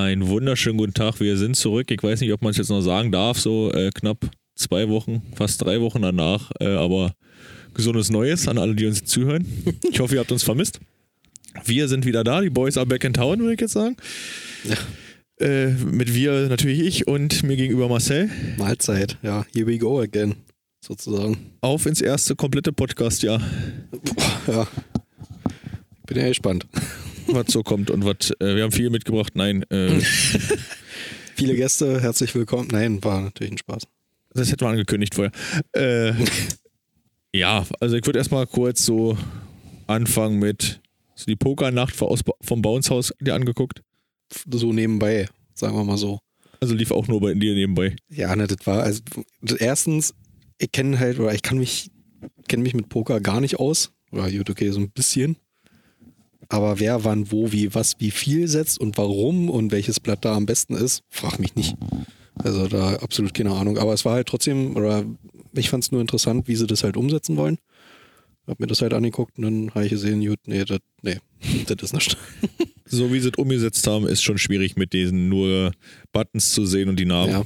Einen wunderschönen guten Tag. Wir sind zurück. Ich weiß nicht, ob man es jetzt noch sagen darf, so äh, knapp zwei Wochen, fast drei Wochen danach. Äh, aber gesundes Neues an alle, die uns zuhören. Ich hoffe, ihr habt uns vermisst. Wir sind wieder da. Die Boys are back in town, würde ich jetzt sagen. Ja. Äh, mit wir natürlich ich und mir gegenüber Marcel. Mahlzeit, ja, here we go again, sozusagen. Auf ins erste komplette Podcast-Jahr, Ja, bin ja gespannt. Was so kommt und was. Äh, wir haben viel mitgebracht. Nein, äh, Viele Gäste, herzlich willkommen. Nein, war natürlich ein Spaß. das hätten wir angekündigt vorher. Äh, ja, also ich würde erstmal kurz so anfangen mit so die Pokernacht vom Bounce-Haus dir angeguckt. So nebenbei, sagen wir mal so. Also lief auch nur bei dir nebenbei. Ja, ne, das war, also erstens, ich kenne halt, oder ich kann mich, kenne mich mit Poker gar nicht aus. Oder gut, okay, so ein bisschen. Aber wer, wann, wo, wie, was, wie viel setzt und warum und welches Blatt da am besten ist, frag mich nicht. Also da absolut keine Ahnung. Aber es war halt trotzdem, oder ich fand es nur interessant, wie sie das halt umsetzen wollen. Hab mir das halt angeguckt und dann habe ich gesehen, gut, nee, das, nee, das ist nicht. So wie sie es umgesetzt haben, ist schon schwierig mit diesen nur Buttons zu sehen und die Namen. Ja,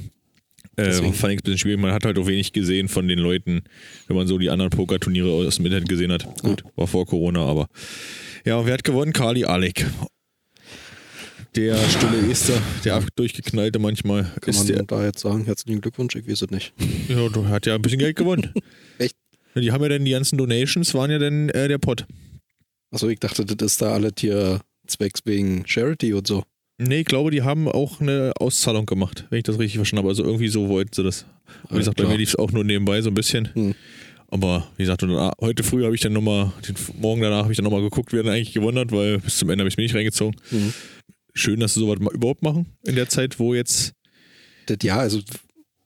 Äh, Deswegen. fand ich ein bisschen schwierig. Man hat halt auch wenig gesehen von den Leuten, wenn man so die anderen Pokerturniere aus dem Internet gesehen hat. Gut, war vor Corona, aber. Ja, und wer hat gewonnen? Kali Alek. Der stille Ester, der durchgeknallte manchmal. kann ist man der, da jetzt sagen, herzlichen Glückwunsch, ich weiß es nicht. ja, du hat ja ein bisschen Geld gewonnen. Echt? Ja, Die haben ja dann die ganzen Donations, waren ja dann äh, der Pot. Achso, ich dachte, das ist da alles hier zwecks wegen Charity und so. Nee, ich glaube, die haben auch eine Auszahlung gemacht, wenn ich das richtig verstanden habe. Also irgendwie so wollten sie das. Wie gesagt, bei mir lief es auch nur nebenbei so ein bisschen. Hm. Aber wie gesagt, ah, heute früh habe ich dann nochmal, den Morgen danach habe ich dann nochmal geguckt, wer denn eigentlich gewonnen hat, weil bis zum Ende habe ich mir nicht reingezogen. Mhm. Schön, dass sie sowas mal überhaupt machen in der Zeit, wo jetzt. Das, ja, also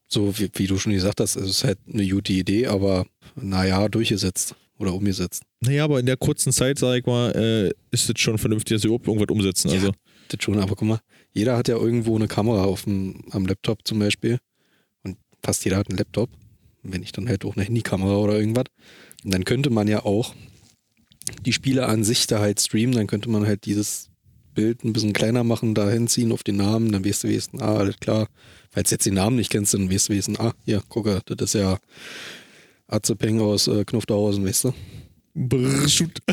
so wie, wie du schon gesagt hast, es ist halt eine gute Idee, aber naja, durchgesetzt oder umgesetzt. Naja, aber in der kurzen Zeit, sage ich mal, äh, ist es schon vernünftig, dass sie überhaupt irgendwas umsetzen. Ja. Also, Das schon, aber guck mal, jeder hat ja irgendwo eine Kamera auf dem, am Laptop zum Beispiel. Und fast jeder hat einen Laptop. Wenn nicht, dann halt auch eine Handykamera oder irgendwas. Und dann könnte man ja auch die Spiele an sich da halt streamen, dann könnte man halt dieses Bild ein bisschen kleiner machen, da hinziehen auf den Namen, dann weißt du wenigstens, ah, alles klar. Falls du jetzt den Namen nicht kennst, dann weißt du wenigstens, ah, hier, gucke, das ist ja Azepeng aus äh, Knufterhausen, weißt du? brrr, shoot.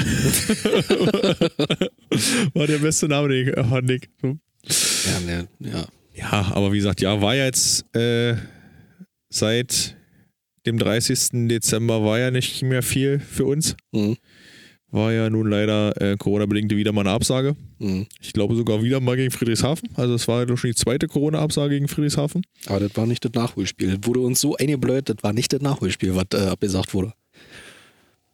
war der beste Name, den ich fand. ich. Ja, ne, ja. Ja, aber wie gesagt, ja, war ja jetzt äh, seit dem 30. Dezember war ja nicht mehr viel für uns. Mhm. War ja nun leider äh, Corona-bedingt wieder mal eine Absage. Mhm. Ich glaube sogar wieder mal gegen Friedrichshafen. Also es war ja schon die zweite Corona-Absage gegen Friedrichshafen. Aber das war nicht das Nachholspiel. Das wurde uns so eingebläut, das war nicht das Nachholspiel, was äh, abgesagt wurde.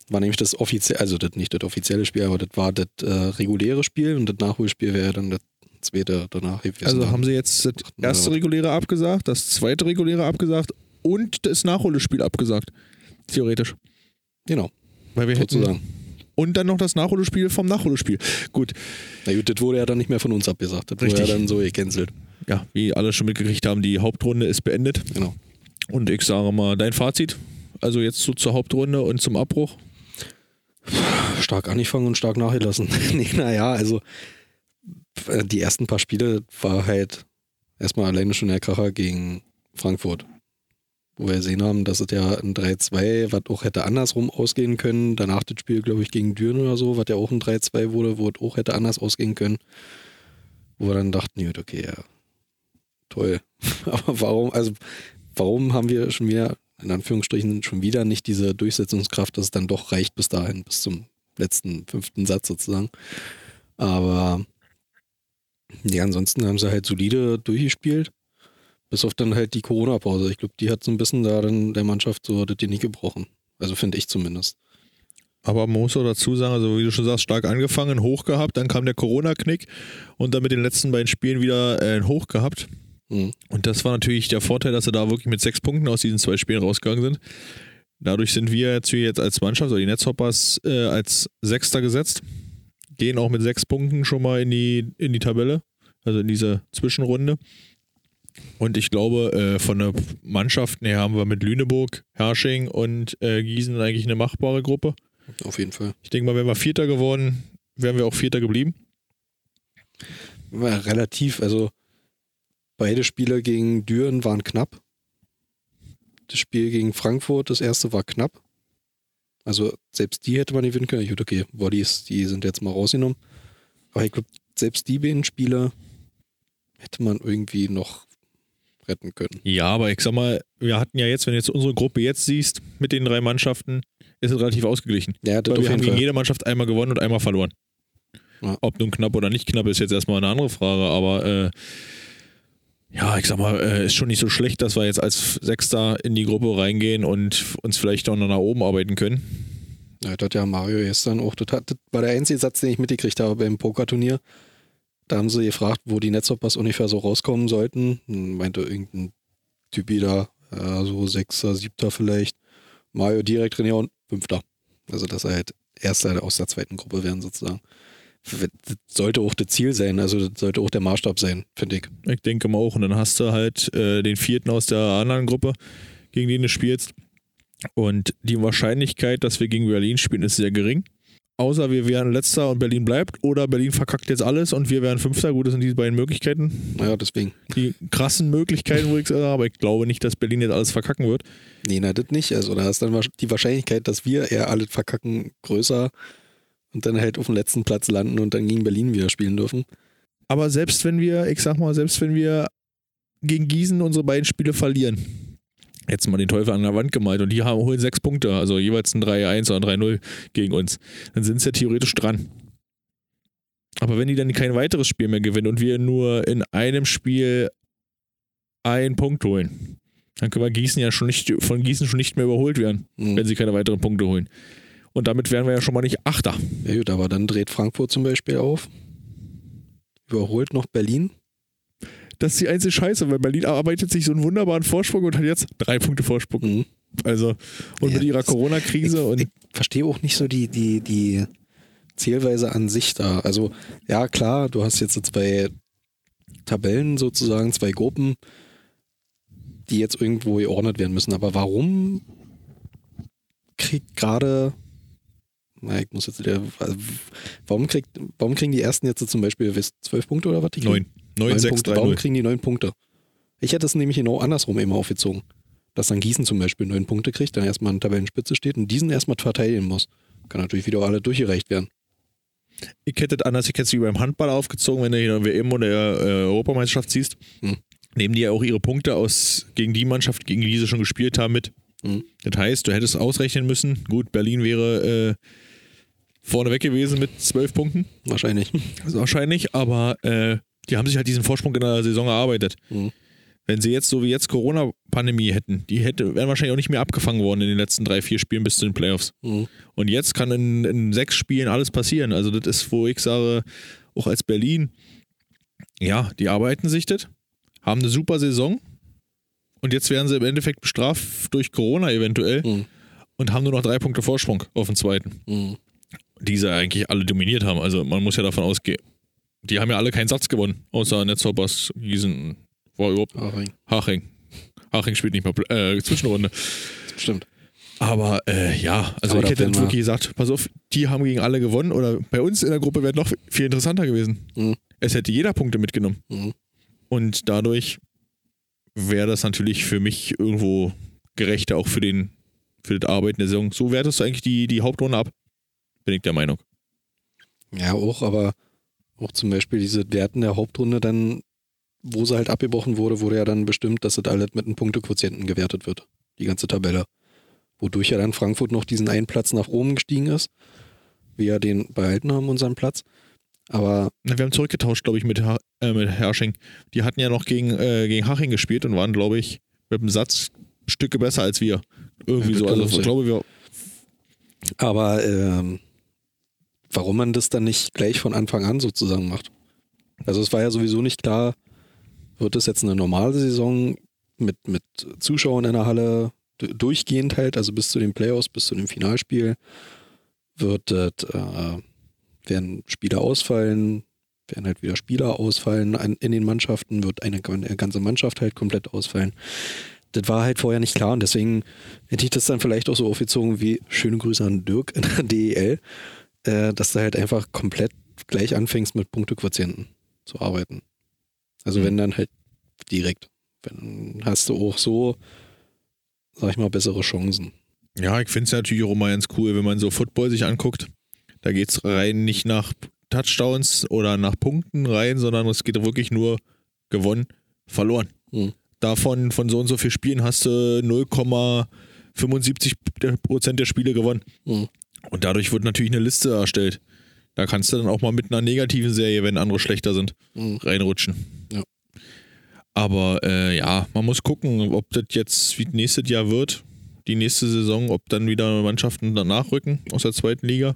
War nämlich das offizielle, also das nicht das offizielle Spiel, aber das war das äh, reguläre Spiel und das Nachholspiel wäre dann das zweite danach gewesen. Also haben sie jetzt das erste reguläre abgesagt, das zweite reguläre abgesagt und das Nachholspiel abgesagt. Theoretisch. Genau, Weil wir hätten, sozusagen. und dann noch das Nachholspiel vom Nachholspiel. Gut, Na gut, das wurde ja dann nicht mehr von uns abgesagt. Das Richtig. wurde ja dann so gecancelt. ja, wie alle schon mitgekriegt haben, die Hauptrunde ist beendet. Genau. Und ich sage mal, dein Fazit, also jetzt so zur Hauptrunde und zum Abbruch. Stark angefangen und stark nachgelassen. nee, naja, also äh, die ersten paar Spiele war halt erstmal alleine schon der Kracher gegen Frankfurt. Wo wir gesehen haben, dass es ja ein 3-2, was auch hätte andersrum ausgehen können. Danach das Spiel, glaube ich, gegen Düren oder so, was ja auch ein 3-2 wurde, wo es auch hätte anders ausgehen können. Wo wir dann dachten, gut, okay, ja, toll. Aber warum, also warum haben wir schon wieder, in Anführungsstrichen, schon wieder nicht diese Durchsetzungskraft, dass es dann doch reicht bis dahin, bis zum letzten fünften Satz sozusagen. Aber ja, ansonsten haben sie halt solide durchgespielt. Bis auf dann halt die Corona-Pause. Ich glaube, die hat so ein bisschen da dann der Mannschaft so das Genick gebrochen. Also finde ich zumindest. Aber man muss auch dazu sagen, also wie du schon sagst, stark angefangen, hoch gehabt, dann kam der Corona-Knick und dann mit den letzten beiden Spielen wieder äh, ein Hoch gehabt. Mhm. Und das war natürlich der Vorteil, dass sie da wirklich mit sechs Punkten aus diesen zwei Spielen rausgegangen sind. Dadurch sind wir jetzt, als Mannschaft, oder die Netzhoppers, äh, als Sechster gesetzt. Gehen auch mit sechs Punkten schon mal in die, in die Tabelle, also in diese Zwischenrunde. Und ich glaube, äh, von der Mannschaft her haben wir mit Lüneburg, Hersching und äh, Gießen eigentlich eine machbare Gruppe. Auf jeden Fall. Ich denke mal, wären wir Vierter geworden, wären wir auch Vierter geblieben. War relativ, also beide Spiele gegen Düren waren knapp. Das Spiel gegen Frankfurt, das erste war knapp. Also selbst die hätte man nicht gewinnen können. Gut, okay, Volleys, die sind jetzt mal rausgenommen. Aber ich glaube, selbst die beiden Spiele hätte man irgendwie noch retten können. Ja, aber ich sag mal, wir hatten ja jetzt, wenn du jetzt unsere Gruppe jetzt siehst, mit den drei Mannschaften, ist es relativ ausgeglichen. Ja, das Weil wir haben gegen jede Mannschaft einmal gewonnen und einmal verloren. Ja. Ob nun knapp oder nicht knapp, ist jetzt erstmal eine andere Frage, aber äh, ja, ich sag mal, äh, ist schon nicht so schlecht, dass wir jetzt als Sechster in die Gruppe reingehen und uns vielleicht auch noch nach oben arbeiten können. Ja, das hat ja Mario gestern auch. Das, hat, das war der einzige Satz, den ich mitgekriegt habe beim Pokerturnier. Da haben sie gefragt, wo die Netzhoppers ungefähr so rauskommen sollten. Hm, Meinte irgendein Typi da, ja, so Sechster, Siebter vielleicht. Mario direkt und Fünfter. Also, dass er halt Erster aus der zweiten Gruppe werden, sozusagen. Das sollte auch das Ziel sein, also das sollte auch der Maßstab sein, finde ich. Ich denke mal auch. Und dann hast du halt äh, den vierten aus der anderen Gruppe, gegen den du spielst. Und die Wahrscheinlichkeit, dass wir gegen Berlin spielen, ist sehr gering. Außer wir wären letzter und Berlin bleibt. Oder Berlin verkackt jetzt alles und wir wären Fünfter. Gut, das sind die beiden Möglichkeiten. Naja, deswegen. Die krassen Möglichkeiten, wo ich sage, aber ich glaube nicht, dass Berlin jetzt alles verkacken wird. Nee, na, das nicht. Also da ist dann die Wahrscheinlichkeit, dass wir eher alles verkacken, größer und dann halt auf dem letzten Platz landen und dann gegen Berlin wieder spielen dürfen. Aber selbst wenn wir, ich sag mal, selbst wenn wir gegen Gießen unsere beiden Spiele verlieren, jetzt mal den Teufel an der Wand gemalt und die haben, holen sechs Punkte, also jeweils ein 3-1 oder ein 3-0 gegen uns, dann sind sie ja theoretisch dran. Aber wenn die dann kein weiteres Spiel mehr gewinnen und wir nur in einem Spiel einen Punkt holen, dann können wir Gießen ja schon nicht, von Gießen schon nicht mehr überholt werden, Hm. wenn sie keine weiteren Punkte holen. Und damit wären wir ja schon mal nicht Achter. Ja gut, aber dann dreht Frankfurt zum Beispiel auf. Überholt noch Berlin. Das ist die einzige Scheiße, weil Berlin arbeitet sich so einen wunderbaren Vorsprung und hat jetzt drei Punkte Vorsprung. Mhm. Also, und Ja, mit ihrer Corona-Krise und Ich verstehe auch nicht so die, die, die Zählweise an sich da. Also, ja, klar, du hast jetzt so zwei Tabellen sozusagen, zwei Gruppen, die jetzt irgendwo geordnet werden müssen. Aber warum kriegt gerade, na, ich muss jetzt wieder, warum, kriegt, warum kriegen die ersten jetzt zum Beispiel zwölf Punkte oder was? neun. Neun, Neun sechs, Punkte. drei, Warum null. kriegen die neun Punkte? Ich hätte es nämlich genau andersrum immer aufgezogen. Dass dann Gießen zum Beispiel neun Punkte kriegt, dann erstmal an Tabellenspitze steht und diesen erstmal verteidigen muss. Kann natürlich wieder alle durchgereicht werden. Ich hätte das anders, ich hätte es wie beim Handball aufgezogen, wenn du hier WM oder äh, Europameisterschaft siehst. Hm. Nehmen die ja auch ihre Punkte aus gegen die Mannschaft, gegen die sie schon gespielt haben, mit. Hm. Das heißt, du hättest ausrechnen müssen. Gut, Berlin wäre äh, vorne weg gewesen mit zwölf Punkten. Wahrscheinlich. Also wahrscheinlich, aber äh, die haben sich halt diesen Vorsprung in der Saison erarbeitet. Mhm. Wenn sie jetzt so wie jetzt Corona-Pandemie hätten, die hätte, wären wahrscheinlich auch nicht mehr abgefangen worden in den letzten drei, vier Spielen bis zu den Playoffs. Mhm. Und jetzt kann in, in sechs Spielen alles passieren. Also das ist, wo ich sage, auch als Berlin, ja, die arbeiten sich das, haben eine super Saison und jetzt werden sie im Endeffekt bestraft durch Corona eventuell Mhm. und haben nur noch drei Punkte Vorsprung auf den zweiten Mhm. die sie eigentlich alle dominiert haben. Also man muss ja davon ausgehen. Die haben ja alle keinen Satz gewonnen, außer Netzhoppers, Gießen, war überhaupt Haching. Haching. Haching spielt nicht mal äh, Zwischenrunde. Stimmt. Aber äh, ja, also Aber ich hätte wirklich gesagt, pass auf, die haben gegen alle gewonnen oder bei uns in der Gruppe wäre noch viel interessanter gewesen. Mhm. Es hätte jeder Punkte mitgenommen. Mhm. Und dadurch wäre das natürlich für mich irgendwo gerechter, auch für den für das Arbeiten der Saison. So wertest du eigentlich die, die Hauptrunde ab. Bin ich der Meinung. Ja, auch, aber auch zum Beispiel diese Werten der Hauptrunde dann, wo sie halt abgebrochen wurde, wurde ja dann bestimmt, dass das alles mit einem Punktequotienten gewertet wird. Die ganze Tabelle. Wodurch ja dann Frankfurt noch diesen einen Platz nach oben gestiegen ist. Wir ja den behalten haben, unseren Platz. Aber Na, wir haben zurückgetauscht, glaube ich, mit, ha äh, mit Hersching. Die hatten ja noch gegen, äh, gegen Haching gespielt und waren, glaube ich, mit einem Satz Stücke besser als wir. Irgendwie Ja, so. Also ich glaube, wir. Aber ähm, warum man das dann nicht gleich von Anfang an sozusagen macht? Also es war ja sowieso nicht klar, wird es jetzt eine normale Saison mit, mit Zuschauern in der Halle durchgehend halt, also bis zu den Playoffs, bis zu dem Finalspiel, wird äh, werden Spieler ausfallen, werden halt wieder Spieler ausfallen in den Mannschaften, wird eine ganze Mannschaft halt komplett ausfallen. Das war halt vorher nicht klar und deswegen hätte ich das dann vielleicht auch so aufgezogen wie schöne Grüße an Dirk in der DEL, äh, dass du halt einfach komplett gleich anfängst mit Punktequotienten zu arbeiten. Also Mhm. wenn dann halt direkt. Dann hast du auch so, sag ich mal, bessere Chancen. Ja, ich finde es natürlich auch immer ganz cool, wenn man so Football sich anguckt. Da geht es rein nicht nach Touchdowns oder nach Punkten rein, sondern es geht wirklich nur gewonnen, verloren. Hm. Davon, von so und so vielen Spielen hast du 0,75% der Spiele gewonnen. Hm. Und dadurch wird natürlich eine Liste erstellt. Da kannst du dann auch mal mit einer negativen Serie, wenn andere schlechter sind, Hm. reinrutschen. Ja. Aber äh, ja, man muss gucken, ob das jetzt wie nächstes Jahr wird, die nächste Saison, ob dann wieder Mannschaften danach rücken aus der zweiten Liga.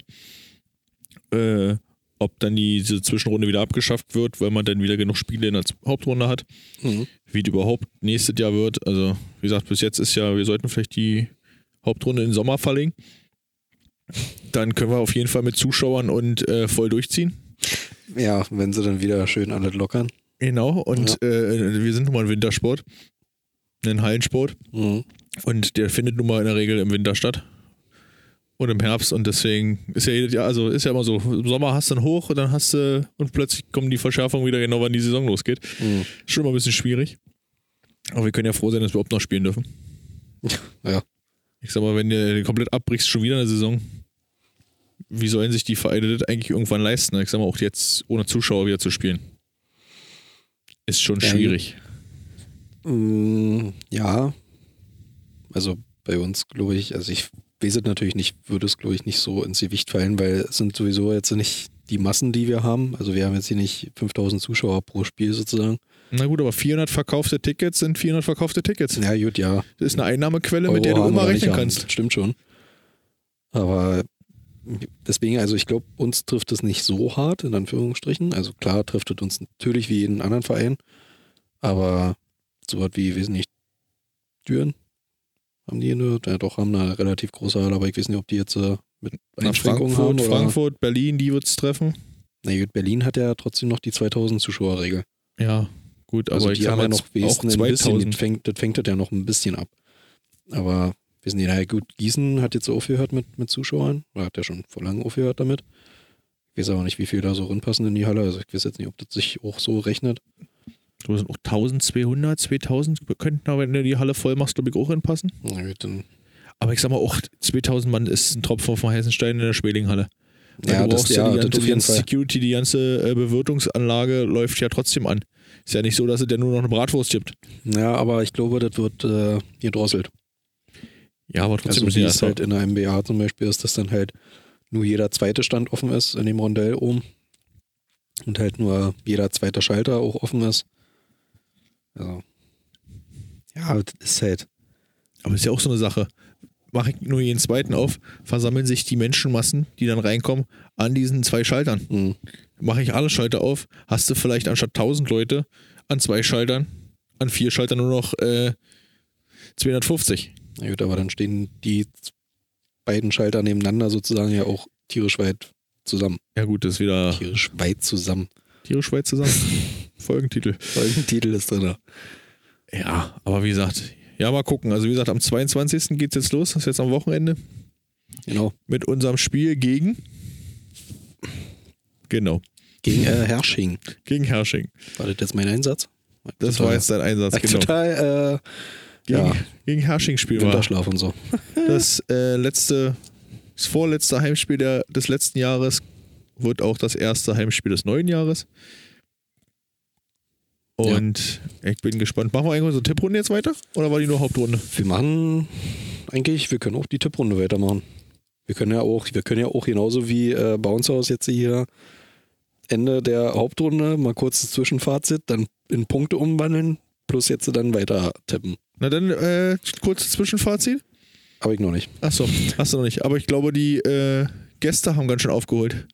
Äh, ob dann diese Zwischenrunde wieder abgeschafft wird, weil man dann wieder genug Spiele in der Hauptrunde hat. Mhm. Wie es überhaupt nächstes Jahr wird. Also, wie gesagt, bis jetzt ist ja, wir sollten vielleicht die Hauptrunde in den Sommer verlegen. Dann können wir auf jeden Fall mit Zuschauern und äh, voll durchziehen. Ja, wenn sie dann wieder schön alles lockern. Genau, und äh, wir sind nun mal ein Wintersport, ein Hallensport. Mhm. Und der findet nun mal in der Regel im Winter statt. Und im Herbst. Und deswegen ist ja jedes Jahr, also ist ja immer so, im Sommer hast du dann hoch und dann hast du, und plötzlich kommen die Verschärfungen wieder genau, wann die Saison losgeht. Mhm. Schon mal ein bisschen schwierig. Aber wir können ja froh sein, dass wir überhaupt noch spielen dürfen. Ja. Ich sag mal, wenn du komplett abbrichst, schon wieder eine Saison, wie sollen sich die Vereine das eigentlich irgendwann leisten? Ich sag mal, auch jetzt ohne Zuschauer wieder zu spielen. Ist schon schwierig. Mm, Ja, also bei uns glaube ich, also ich weiß es natürlich nicht, würde es glaube ich nicht so ins Gewicht fallen, weil es sind sowieso jetzt nicht die Massen, die wir haben. Also wir haben jetzt hier nicht 5000 Zuschauer pro Spiel sozusagen. Na gut, aber 400 verkaufte Tickets sind 400 verkaufte Tickets. Ja gut, ja. Das ist eine Einnahmequelle, Euro mit der du haben immer rechnen haben, kannst. das Stimmt schon. Aber deswegen, also ich glaube, uns trifft es nicht so hart, in Anführungsstrichen. Also klar trifft es uns natürlich wie jeden anderen Verein. Aber so was wie, weiß nicht, Düren haben die eine, ja doch, haben eine relativ große Halle, aber ich weiß nicht, ob die jetzt äh, mit Einschränkungen Frankfurt, haben. Oder, Frankfurt, Berlin, die wird's treffen. na gut, Berlin hat ja trotzdem noch die 2000 Zuschauerregel. Ja, gut, aber Also ich die sag haben ja noch auch wenigstens ein bisschen, 2000. das fängt, das fängt das ja noch ein bisschen ab. Aber wissen die, naja gut, Gießen hat jetzt so aufgehört mit, mit Zuschauern, oder hat ja schon vor langem aufgehört damit. Ich weiß aber nicht, wie viel da so reinpassen in die Halle, also ich weiß jetzt nicht, ob das sich auch so rechnet. Du sind auch 1200, 2000 könnten da, wenn du die Halle voll machst, glaube ich, auch hinpassen. Na gut, dann, Aber ich sag mal, auch 2000 Mann ist ein Tropfen vom heißen Stein in der Schwelinghalle. Ja, du das, brauchst ja, die ganze, die ganze Fall. Security, die ganze äh, Bewirtungsanlage läuft ja trotzdem an. Ist ja nicht so, dass es ja nur noch eine Bratwurst gibt. Ja, aber ich glaube, das wird äh, gedrosselt. Ja, aber trotzdem Also die es halt in der MBA zum Beispiel ist, dass dann halt nur jeder zweite Stand offen ist in dem Rondell oben. Und halt nur jeder zweite Schalter auch offen ist. Also. Ja, das ist halt. Aber ist ja auch so eine Sache. Mache ich nur jeden zweiten auf, versammeln sich die Menschenmassen, die dann reinkommen, an diesen zwei Schaltern. Mh, Mache ich alle Schalter auf, hast du vielleicht anstatt 1000 Leute an zwei Schaltern, an vier Schaltern nur noch äh, 250. na gut, aber dann stehen die beiden Schalter nebeneinander sozusagen ja auch tierisch weit zusammen. Ja gut, das ist wieder Tierisch weit zusammen. tierisch weit zusammen. Folgentitel. Folgentitel ist drin. Ja, aber wie gesagt, ja, mal gucken. Also wie gesagt, am 22. geht's jetzt los, das ist jetzt am Wochenende, Genau. mit unserem Spiel gegen Genau, Gegen äh, Hersching. gegen Hersching. War das jetzt mein Einsatz? Das Total- war jetzt dein Einsatz, War genau. Total äh, Gegen, ja. gegen Hersching Spiel war Winterschlaf und so. das äh, letzte, das vorletzte Heimspiel der, des letzten Jahres wird auch das erste Heimspiel des neuen Jahres. Und ich bin gespannt. Machen wir eigentlich unsere Tipprunde jetzt weiter? Oder war die nur Hauptrunde? Wir machen eigentlich, wir können auch die Tipprunde weitermachen. Wir können ja auch, wir können ja auch genauso wie äh, Bounce House jetzt hier Ende der Hauptrunde mal kurzes Zwischenfazit, dann in Punkte umwandeln, plus jetzt dann weiter tippen. Na dann, äh, kurzes Zwischenfazit. Habe ich noch nicht. Achso, hast du noch nicht. Aber ich glaube, die äh, Gäste haben ganz schön aufgeholt.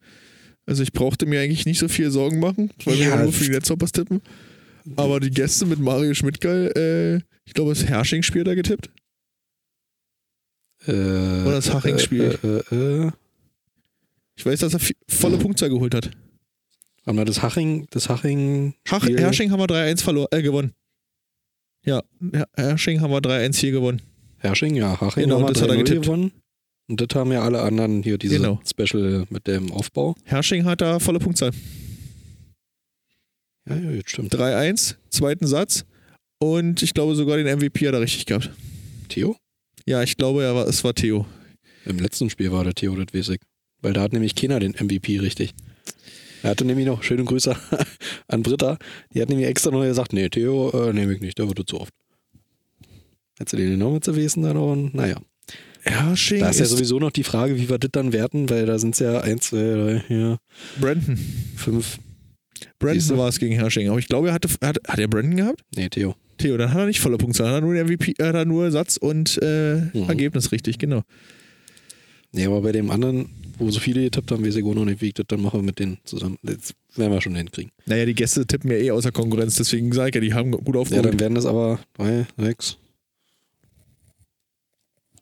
Also ich brauchte mir eigentlich nicht so viel Sorgen machen, weil wir Ja, ja nur für die Netzhoppers tippen. Aber die Gäste mit Mario Schmidtgeil, äh, ich glaube, das Hersching-Spiel da getippt. Äh, Oder das Haching-Spiel. Äh, äh, äh, Ich weiß, dass er volle. Punktzahl geholt hat. haben wir das Haching, das Haching Hach, Hersching haben wir 3-1 verloren, äh, gewonnen. Ja, Her- Hersching haben wir 3-1 hier gewonnen. Hersching, ja, Haching Genau, haben wir das hat er 3-0 getippt. gewonnen. Und das haben ja alle anderen hier, diese Genau. Special mit dem Aufbau. Hersching hat da volle Punktzahl. Ja, ja, jetzt stimmt. 3-1, zweiten Satz. Und ich glaube sogar den MVP hat er richtig gehabt. Theo? Ja, ich glaube, er war, es war Theo. Im letzten Spiel war der Theo, das ich. Weil da hat nämlich keiner den MVP richtig. Er hatte nämlich noch schöne Grüße an Britta. Die hat nämlich extra noch gesagt, nee, Theo äh, nehme ich nicht, der wird zu oft. Hättest du den genommen zu wissen dann auch, naja. Herrsching Da ist ja sowieso noch die Frage, wie wir das dann werten, weil da sind es ja 1, 2, 3, 4, Brandon. 5. Siehst Brandon du? war es gegen Herrsching. Aber ich glaube, er hatte, hat, hat er Brandon gehabt? Nee, Theo. Theo, dann hat er nicht volle Punktzahl. Dann hat er nur MVP, er hat er nur Satz und äh, Mhm. Ergebnis richtig, genau. Nee, aber bei dem anderen, wo so viele getippt haben, auch noch nicht, wie ich das dann mache mit denen zusammen. Das werden wir schon hinkriegen. Naja, die Gäste tippen ja eh außer Konkurrenz, deswegen sage ich ja, die haben gut Ja, aufgeholt. dann werden das aber 3, 6,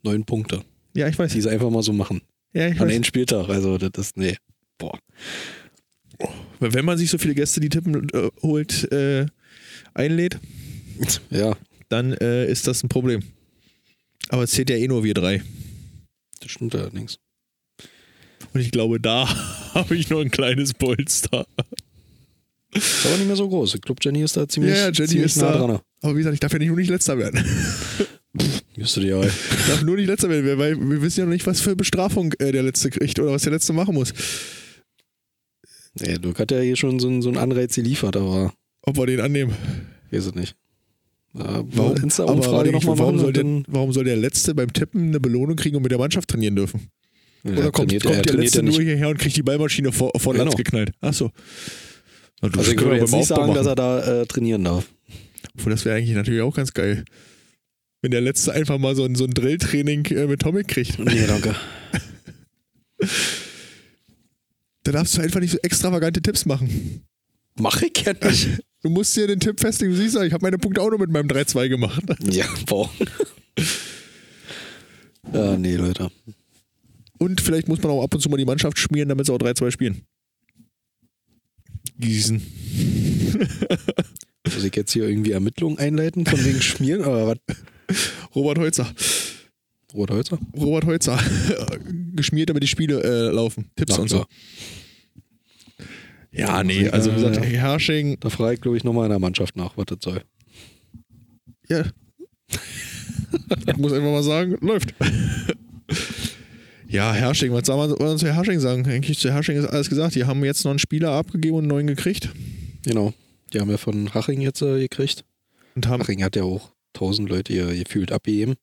9 Punkte, Ja, ich weiß. die sie einfach mal so machen. Ja, ich An weiß. einem Spieltag. Also, das ist, nee. Boah. Wenn man sich so viele Gäste, die tippen, äh, holt, äh, einlädt, Ja, dann äh, ist das ein Problem. Aber es zählt ja eh nur wir drei. das stimmt allerdings. Und ich glaube, da habe ich noch ein kleines Polster. Ist aber nicht mehr so groß. Ich glaube, Jenny ist da ziemlich, Ja, Jenny ziemlich ist nah da. dran. Aber wie gesagt, ich darf ja nicht, nur nicht letzter werden. Müsste die ja. Ich darf nur nicht letzter werden, weil wir wissen ja noch nicht, was für Bestrafung äh, der Letzte kriegt oder was der Letzte machen muss. Nee, Dirk hat ja hier schon so, einen- so einen Anreiz geliefert, aber Ob wir den annehmen. weiß es nicht. Ja, Warum, Insta-Umfrage nochmal warum, soll der, warum soll der Letzte beim Tippen eine Belohnung kriegen und mit der Mannschaft trainieren dürfen? Ja, Oder kommt, trainiert- kommt er der Letzte nicht. nur hierher und kriegt die Ballmaschine vor, vor Genau. Latz geknallt? Achso. Du, Also ich können würde wir jetzt nicht sagen, dass er da äh, trainieren darf. Obwohl, das wäre eigentlich natürlich auch ganz geil. Wenn der Letzte einfach mal so ein, so ein Drilltraining äh, mit Tomic kriegt. Nee, danke. Da darfst du einfach nicht so extravagante Tipps machen. Mach ich ja nicht. Du musst dir den Tipp festlegen. Du siehst ja, ich habe meine Punkte auch nur mit meinem 3-2 gemacht. ja, boah. ja, nee, Leute. Und vielleicht muss man auch ab und zu mal die Mannschaft schmieren, damit sie auch 3-2 spielen. Gießen. Muss ich jetzt hier irgendwie Ermittlungen einleiten von wegen Schmieren oder was? Robert Holzer. Robert Holzer? Robert Holzer. Geschmiert, damit die Spiele äh, laufen. Tipps Na und so. Ja, nee, also wie gesagt, Ja. Herrsching, Da frage ich, glaube ich, nochmal in der Mannschaft nach, was das soll. ja. ich muss einfach mal sagen, läuft. Ja, Herrsching, was soll man, was soll man zu Herrsching sagen? Eigentlich zu Herrsching ist alles gesagt. Die haben jetzt noch einen Spieler abgegeben und einen neuen gekriegt. Genau. Die haben ja von Haching jetzt äh, gekriegt. Und haben, Haching hat ja auch tausend Leute hier gefühlt abgegeben.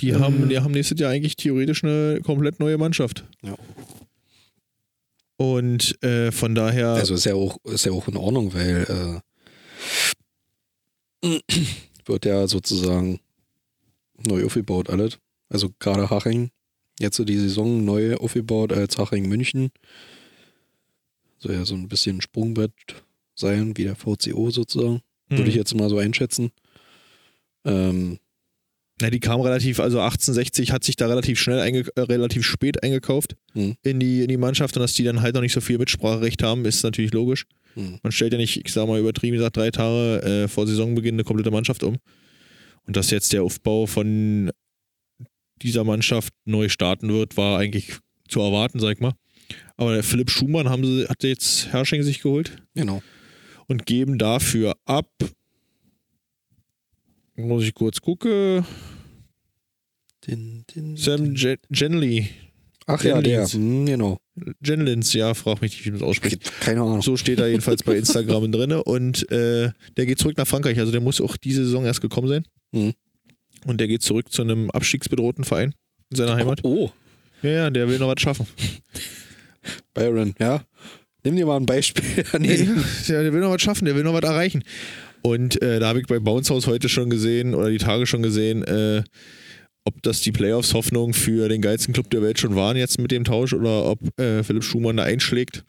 die, Äh. haben, die haben nächstes Jahr eigentlich theoretisch eine komplett neue Mannschaft. Ja. Und äh, von daher. Also ist ja auch, ist ja auch in Ordnung, weil äh, wird ja sozusagen neu aufgebaut alles. Also gerade Haching, jetzt so die Saison neu aufgebaut als Haching München. Soll ja so ein bisschen Sprungbrett sein, wie der VCO sozusagen. Würde ich Mhm. jetzt mal so einschätzen. Ähm, Na, die kam relativ, also 1860 hat sich da relativ schnell, äh, relativ spät eingekauft Mhm. in, die, in die Mannschaft und dass die dann halt noch nicht so viel Mitspracherecht haben, ist natürlich logisch. Mhm. Man stellt ja nicht, ich sag mal übertrieben gesagt, drei Tage äh, vor Saisonbeginn eine komplette Mannschaft um. Und dass jetzt der Aufbau von dieser Mannschaft neu starten wird, war eigentlich zu erwarten, sag ich mal. Aber der Philipp Schumann haben sie, hat jetzt Herrsching sich geholt genau. und geben dafür ab. Muss ich kurz gucken. Den, den, Sam Gen Genly. Ach ja, der. Hm, genau. Genlins, ja, frag mich nicht, wie man das ausspricht. Keine Ahnung. So steht er jedenfalls bei Instagram drin. Und äh, der geht zurück nach Frankreich. Also der muss auch diese Saison erst gekommen sein. Mhm. Und der geht zurück zu einem abstiegsbedrohten Verein in seiner Heimat. Oh, Ja, ja, der will noch was schaffen. Byron, ja. Nimm dir mal ein Beispiel. nee. Ja, der will noch was schaffen, der will noch was erreichen. Und äh, da habe ich bei Bounce House heute schon gesehen oder die Tage schon gesehen, äh, ob das die Playoffs-Hoffnung für den geilsten Club der Welt schon waren jetzt mit dem Tausch oder ob äh, Philipp Schumann da einschlägt.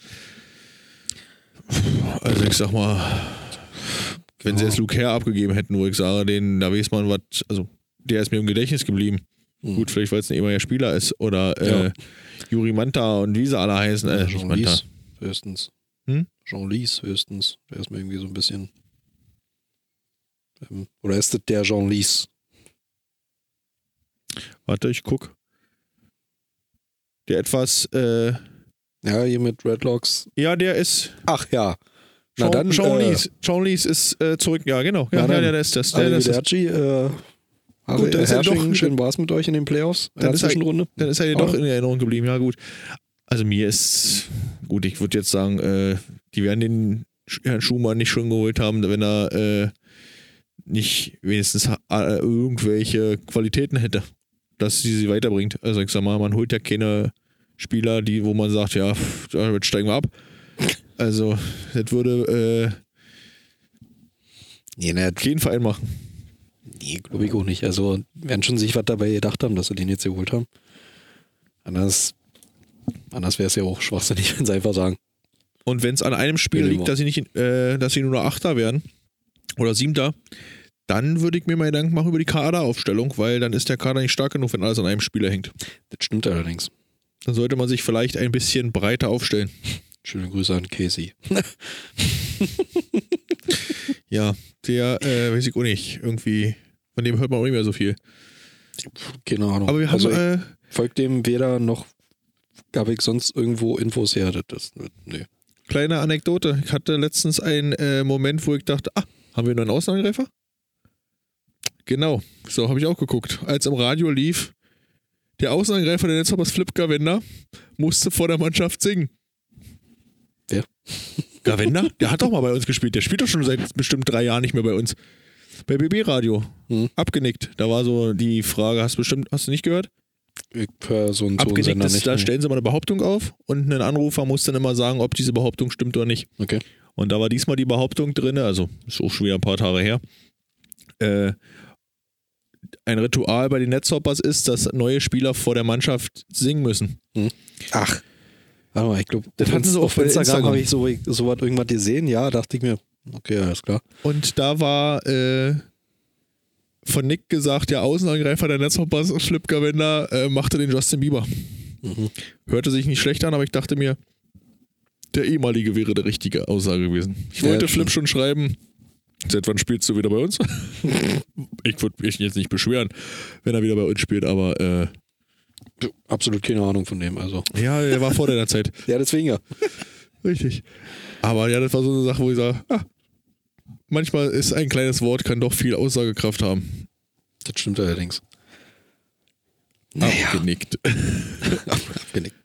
Also ich sag mal, wenn sie jetzt Luke Herr abgegeben hätten, wo ich sage, den, da weiß man was, also der ist mir im Gedächtnis geblieben. Mhm. Gut, vielleicht weil es ein ehemaliger Spieler ist. Oder äh, Ja. Juri Manta und wie sie alle heißen. Äh, nicht Jean Manta. Lies höchstens. Hm? Jean Lies höchstens. Der ist mir irgendwie so ein bisschen. Oder ist das der Jean Lies? Warte, ich guck. Der etwas, äh, Ja, hier mit Redlocks. ja, der ist, Ach ja. Na dann, Sean äh, Lees. Sean Lees ist äh, zurück. Ja, genau. Ja, ja, der ist das. Der, der ist das. Äh, Gut, dann ist er doch- schön war's mit euch in den Playoffs. In Dann der ist er- Zwischenrunde. Dann ist er dir doch in Erinnerung geblieben. Ja, gut. Also mir ist, gut, ich würde jetzt sagen, äh, die werden den Herrn Schumann nicht schon geholt haben, wenn er äh, nicht wenigstens äh, irgendwelche Qualitäten hätte, dass sie sie weiterbringt. Also ich sag mal, man holt ja keine Spieler, die, wo man sagt, ja, damit steigen wir ab. Also, das würde Nee, ne, äh, jeden Verein machen. nee glaube ich auch nicht. Also werden schon sich was dabei gedacht haben, dass sie den jetzt geholt haben. Anders, anders wäre es ja auch schwachsinnig, wenn sie einfach sagen. Und wenn es an einem Spiel liegt, dass sie nicht, äh, dass sie nur noch Achter werden oder Siebter, dann würde ich mir mal Gedanken machen über die Kaderaufstellung, weil dann ist der Kader nicht stark genug, wenn alles an einem Spieler hängt. Das stimmt allerdings. Dann sollte man sich vielleicht ein bisschen breiter aufstellen. Schöne Grüße an Casey. Ja, der, äh, weiß ich auch nicht, irgendwie, von dem hört man auch nicht mehr so viel. Keine Ahnung. Aber wir haben, also, ich äh, folgt dem weder noch gab ich sonst irgendwo Infos her. Das, das, nee. kleine Anekdote. Ich hatte letztens einen äh, Moment, wo ich dachte, ah, haben wir einen neuen Außenangreifer? Genau, so habe ich auch geguckt. Als im Radio lief, der Außenangreifer der Netzhoppers Flip Gavenda musste vor der Mannschaft singen. Wer? Gavenda? Der hat doch mal bei uns gespielt. Der spielt doch schon seit bestimmt drei Jahren nicht mehr bei uns. Bei BB Radio. Hm. Abgenickt. Da war so die Frage, hast du bestimmt, hast du nicht gehört? Ich höre so einen Abgenickt ist, da stellen sie mal eine Behauptung auf und ein Anrufer muss dann immer sagen, ob diese Behauptung stimmt oder nicht. Okay. Und da war diesmal die Behauptung drin, also ist auch schon wieder ein paar Tage her. Äh, ein Ritual bei den Netzhoppers ist, dass neue Spieler vor der Mannschaft singen müssen. Ach. Warte mal, ich glaube, Das hatten sie auch auf bei Instagram, Instagram. habe ich so, so was irgendwas gesehen. Ja, dachte ich mir, okay, alles klar. Und da war äh, von Nick gesagt, der Außenangreifer der Netzhoppers, Flip Gavenda, äh, machte den Justin Bieber. Mhm. Hörte sich nicht schlecht an, aber ich dachte mir, der ehemalige wäre der richtige Aussage gewesen. Ich Ja, wollte Flip schon schreiben, seit wann spielst du wieder bei uns? ich würde mich jetzt nicht beschweren, wenn er wieder bei uns spielt, aber äh, Absolut keine Ahnung von dem. Also. ja, er war vor deiner Zeit. Ja, deswegen ja. Richtig. Aber ja, das war so eine Sache, wo ich sage, ah, manchmal ist ein kleines Wort, kann doch viel Aussagekraft haben. Das stimmt allerdings. Naja, Abgenickt. abgenickt.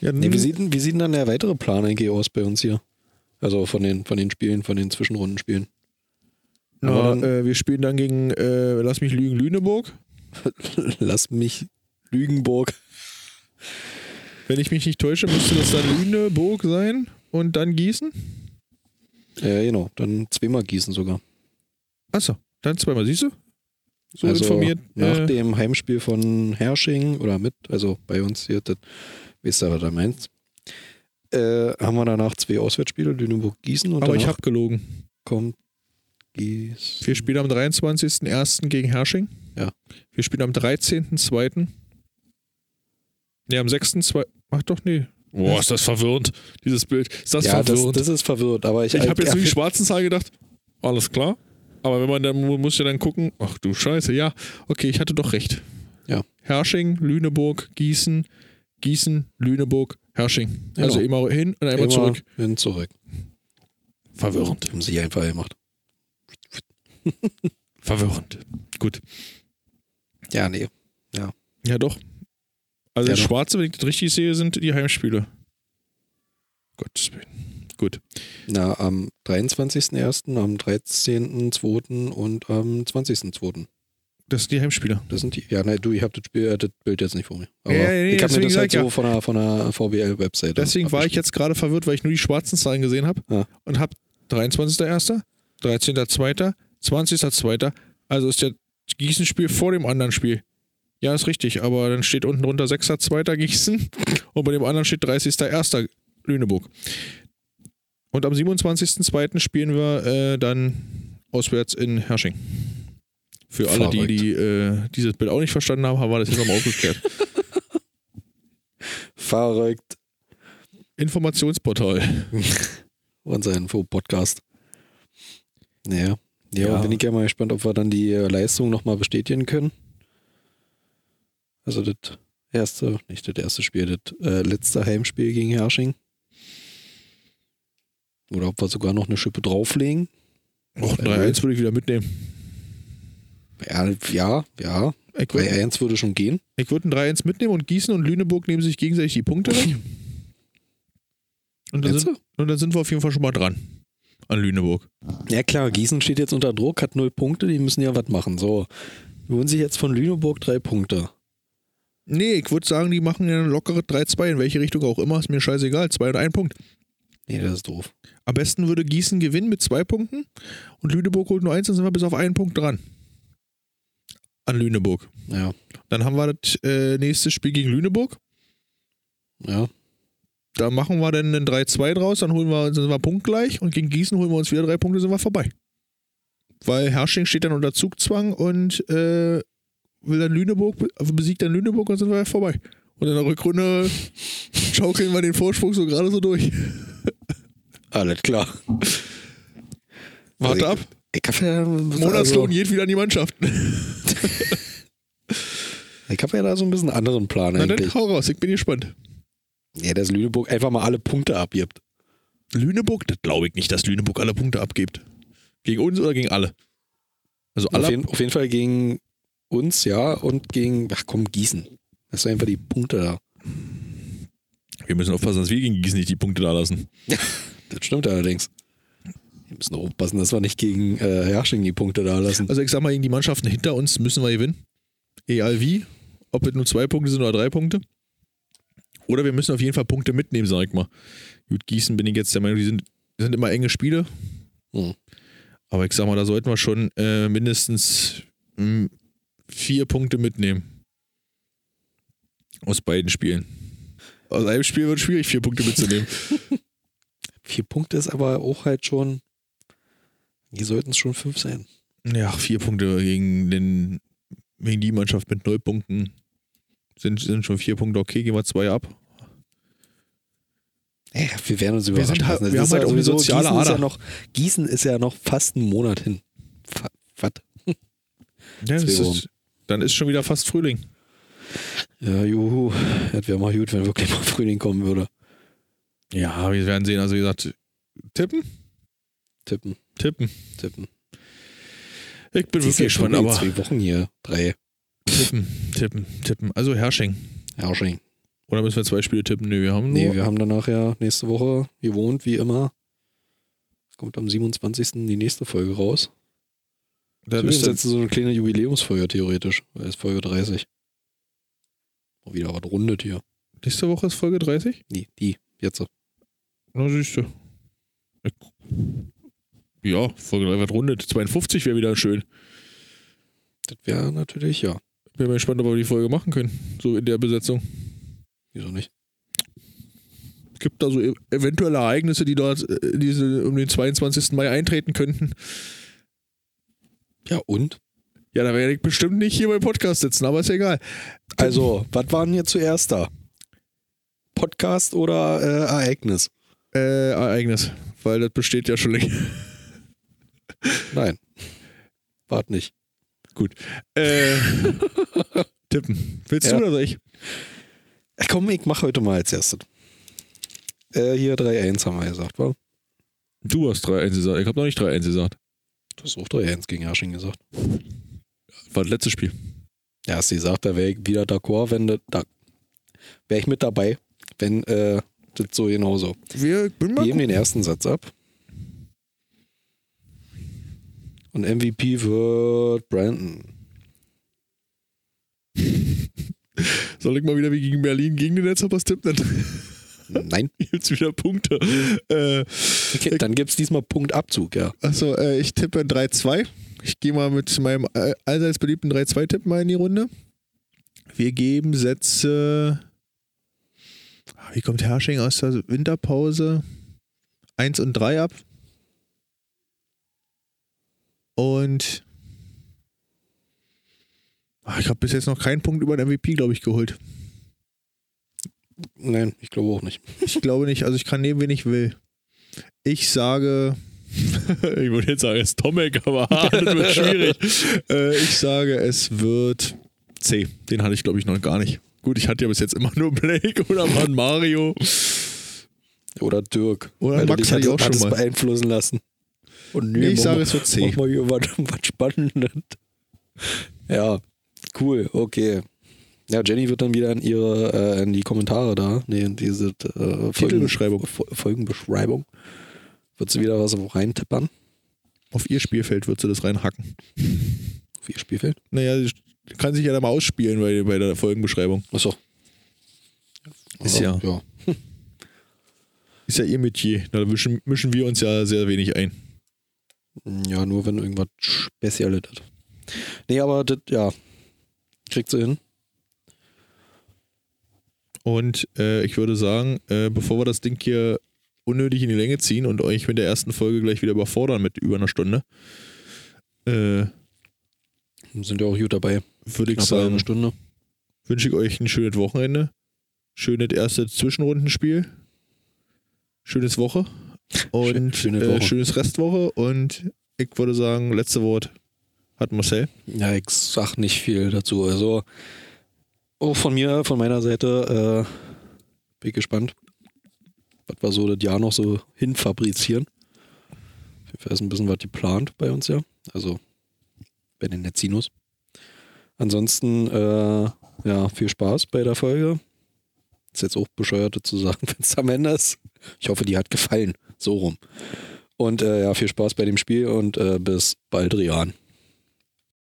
Ja, Nee, wie, sieht, denn- wie sieht dann der weitere Plan eigentlich aus bei uns hier? Also von den, von den Spielen, von den Zwischenrundenspielen. Na, dann- äh, wir spielen dann gegen, äh, lass mich lügen, Lüneburg. Lass mich Lügenburg. Wenn ich mich nicht täusche, müsste das dann Lüneburg sein und dann Gießen. Ja, genau. Dann zweimal Gießen sogar. Achso, dann zweimal, siehst du? So also informiert. nach äh, dem Heimspiel von Hersching oder mit, also bei uns hier, das, wisst ihr, was er meint, äh, haben wir danach zwei Auswärtsspiele, Lüneburg-Gießen und aber ich habe gelogen. kommt Gießen. Wir spielen am 23.01. gegen Hersching. Ja. Wir spielen am 13.02. Ne, am 6.2. Ach doch, nee. Boah, ist das verwirrend, dieses Bild. Ist das ja, das, verwirrend? das ist verwirrt, aber ich, ich habe jetzt nur die schwarzen Zahlen gedacht, alles klar. Aber wenn man dann mu- muss ja dann gucken, ach du Scheiße, ja, okay, ich hatte doch recht. Ja. Hersching, Lüneburg, Gießen, Gießen, Lüneburg, Hersching. Genau. Also immer hin und einmal immer zurück. Hin zurück. Verwirrend. Haben sie einfach gemacht. Verwirrend. Gut. Ja, nee. Ja, doch. Also Ja. Schwarze, wenn ich das richtig sehe, sind die Heimspiele. Gottes Willen. Gut. Na, am 23.01., am 13.02. und am 20.02. Das sind die Heimspiele. Das sind die. Ja, nein, du, ich habe das, äh, das Bild jetzt nicht vor mir. Aber Ja, ja, nee, ich habe mir das halt so ja. von der, von der VBL-Webseite. Deswegen war ich jetzt gerade verwirrt, weil ich nur die schwarzen Zahlen gesehen habe Ja. und habe 23.01., 13.02., 20.02., also ist der Gießen-Spiel vor dem anderen Spiel. Ja, ist richtig, aber dann steht unten drunter 6.02. Gießen und bei dem anderen steht 30.01. Lüneburg. Und am 27.02. spielen wir äh, dann auswärts in Hersching. Für alle, die, Verrückt. die äh, dieses Bild auch nicht verstanden haben, haben wir das jetzt nochmal aufgeklärt. Verrückt. Informationsportal. Unser Info-Podcast. Naja. Ja, Ja. bin ich ja mal gespannt, ob wir dann die äh, Leistung nochmal bestätigen können. Also das erste, nicht das erste Spiel, das äh, letzte Heimspiel gegen Hersching. Oder ob wir sogar noch eine Schippe drauflegen. Auch 3-1 würde ich wieder mitnehmen. Ja, ja, ja. Ich würde 3-1 würde schon gehen. ich würd ein 3-1 mitnehmen und Gießen und Lüneburg nehmen sich gegenseitig die Punkte weg. Und dann, sind, und dann sind wir auf jeden Fall schon mal dran. An Lüneburg. Ja klar, Gießen steht jetzt unter Druck, hat null Punkte, die müssen ja was machen. So, die holen sich jetzt von Lüneburg drei Punkte. Nee, ich würde sagen, die machen ja eine lockere 3-2, in welche Richtung auch immer, ist mir scheißegal. Zwei oder ein Punkt. Nee, das ist doof. Am besten würde Gießen gewinnen mit zwei Punkten und Lüneburg holt nur eins, dann sind wir bis auf einen Punkt dran. An Lüneburg. Ja, Dann haben wir das äh, nächste Spiel gegen Lüneburg. ja. Da machen wir dann einen 3-2 draus, dann holen wir, sind wir punktgleich und gegen Gießen holen wir uns wieder drei Punkte, sind wir vorbei. Weil Hersching steht dann unter Zugzwang und äh, will dann Lüneburg, be- besiegt dann Lüneburg und sind wir vorbei. Und in der Rückrunde schaukeln wir den Vorsprung so gerade so durch. Alles klar. Warte Also ab. Ich habe ja, Monatslohn geht wieder an die Mannschaft. ich hab ja da so ein bisschen anderen Plan Na eigentlich. dann hau raus, ich bin gespannt. Ja, dass Lüneburg einfach mal alle Punkte abgibt. Lüneburg, das glaube ich nicht, dass Lüneburg alle Punkte abgibt. Gegen uns oder gegen alle? Also Auf alle. jeden, auf jeden Fall gegen uns, ja, und gegen, ach komm, Gießen. Das sind einfach die Punkte da. Wir müssen aufpassen, dass wir gegen Gießen nicht die Punkte da lassen. Das stimmt allerdings. Wir müssen aufpassen, dass wir nicht gegen äh, Herrsching die Punkte da lassen. Also ich sag mal, gegen die Mannschaften hinter uns müssen wir gewinnen. Egal wie. Ob es nur zwei Punkte sind oder drei Punkte. Oder wir müssen auf jeden Fall Punkte mitnehmen, sag ich mal. Gut, Gießen bin ich jetzt der Meinung, die sind, die sind immer enge Spiele. Hm. Aber ich sag mal, da sollten wir schon äh, mindestens mh, vier Punkte mitnehmen. Aus beiden Spielen. Aus einem Spiel wird es schwierig, vier Punkte mitzunehmen. Vier Punkte ist aber auch halt schon, hier sollten es schon fünf sein. Ja, vier Punkte gegen, den, gegen die Mannschaft mit null Punkten. Sind, sind schon vier Punkte okay, gehen wir zwei ab. Ey, wir werden uns überraschen sind halt- lassen. Das wir haben halt auch eine soziale Gießen ist, ja Ader. noch, Gießen ist ja noch fast einen Monat hin. Was? Ja, ist, dann ist schon wieder fast Frühling. Ja, juhu. Das wäre mal gut, wenn wirklich mal Frühling kommen würde. Ja, wir werden sehen. Also wie gesagt, tippen? Tippen, Tippen. tippen. Ich bin wirklich schon aber zwei Wochen hier. Drei. tippen, tippen, tippen. Also Hersching. Herrsching. Oder müssen wir zwei Spiele tippen? Nee, wir haben nur. Nee, wir haben danach ja nächste Woche gewohnt, wie immer. Kommt am 27. die nächste Folge raus. dann Das ist ist jetzt so eine kleine Jubiläumsfolge theoretisch, weil es Folge 30. Mal wieder was rundet hier. nächste Woche ist Folge 30? Nee, die, jetzt. so. Na, siehst du. Ja, Folge 3 wird rundet. 52 wäre wieder schön. Das wäre natürlich, ja. Bin mal gespannt, ob wir die Folge machen können. So in der Besetzung. Wieso nicht? Es gibt da so e- eventuelle Ereignisse, die dort äh, diese, um den 22. Mai eintreten könnten. Ja, und? Ja, da werde ich bestimmt nicht hier beim Podcast sitzen, aber ist egal. Also, was waren hier zuerst da? Podcast oder äh, Ereignis? Äh, Ereignis, weil das besteht ja schon länger. Nein. Wart nicht. Äh, tippen. Willst Ja. du oder soll ich? Äh, Komm, ich mach heute mal als erstes. Äh, hier 3-1 haben wir gesagt, wa? Du hast 3-1 gesagt. Ich habe noch nicht 3-1 gesagt. Du hast auch 3-1 gegen Herrsching gesagt. War das letzte Spiel. Ja, hast du gesagt, da wäre ich wieder d'accord, wenn da wäre ich mit dabei, wenn äh, das so genauso. Wir bin Wir mal geben den ersten Satz ab. Und MVP wird Brandon. Soll ich mal wieder wie gegen Berlin gegen den Netzhoppers tippen? Nein. gibt's wieder Punkte. Äh, Okay, dann gibt es diesmal Punktabzug, ja. achso, äh, ich tippe 3-2. Ich gehe mal mit meinem allseits beliebten 3-2-Tipp mal in die Runde. Wir geben Sätze. Ah, Wie kommt Hersching aus der Winterpause? 1 und 3 ab. Und ah, ich habe bis jetzt noch keinen Punkt über den MVP, glaube ich, geholt. Nein, ich glaube auch nicht. Ich glaube nicht. Also ich kann nehmen, wen ich will. Ich sage. ich würde jetzt sagen, es ist Tomek, aber das wird schwierig. äh, ich sage, es wird C. Den hatte ich, glaube ich, noch gar nicht. Gut, ich hatte ja bis jetzt immer nur Blake oder Mann Mario. Oder Dirk. Oder Max hatte ich auch hattest schon mal. beeinflussen lassen. Und Nee, ich sage, es wird C. Mach mal hier was, was Spannendes. Ja, cool, okay. Ja, Jenny wird dann wieder in ihre, äh, in die Kommentare da, nee, in diese äh, Folgen- Titelbeschreibung. Fo- Folgenbeschreibung. Wird sie wieder was reintippern? Auf ihr Spielfeld wird sie das reinhacken. Auf ihr Spielfeld? Naja, sie kann sich ja da mal ausspielen bei, bei der Folgenbeschreibung. Achso. Ist ja. ja. Ist ja ihr Metier. Da mischen, mischen wir uns ja sehr wenig ein. Ja, nur wenn irgendwas Spezielles ist. Nee, aber das, ja, kriegt sie hin. Und äh, ich würde sagen, äh, bevor wir das Ding hier unnötig in die Länge ziehen und euch mit der ersten Folge gleich wieder überfordern mit über einer Stunde, äh, Sind ja auch gut dabei. würde ich sagen, eine Stunde. wünsche ich euch ein schönes Wochenende. Schönes erste Zwischenrundenspiel. Schönes Woche. Und Schöne äh, schönes Restwoche. Und ich würde sagen, letzte Wort hat Marcel. Ja, ich sag nicht viel dazu. Also, auch von mir, von meiner Seite, äh, bin ich gespannt, was wir so das Jahr noch so hinfabrizieren. Auf jeden Fall ist ein bisschen was geplant bei uns ja. Also bei den Netzinos. Ansonsten, äh, ja, viel Spaß bei der Folge. Ist jetzt auch bescheuert zu sagen, wenn es am Ende ist. Ich hoffe, die hat gefallen. So rum. Und äh, ja, viel Spaß bei dem Spiel und äh, bis bald, Rian.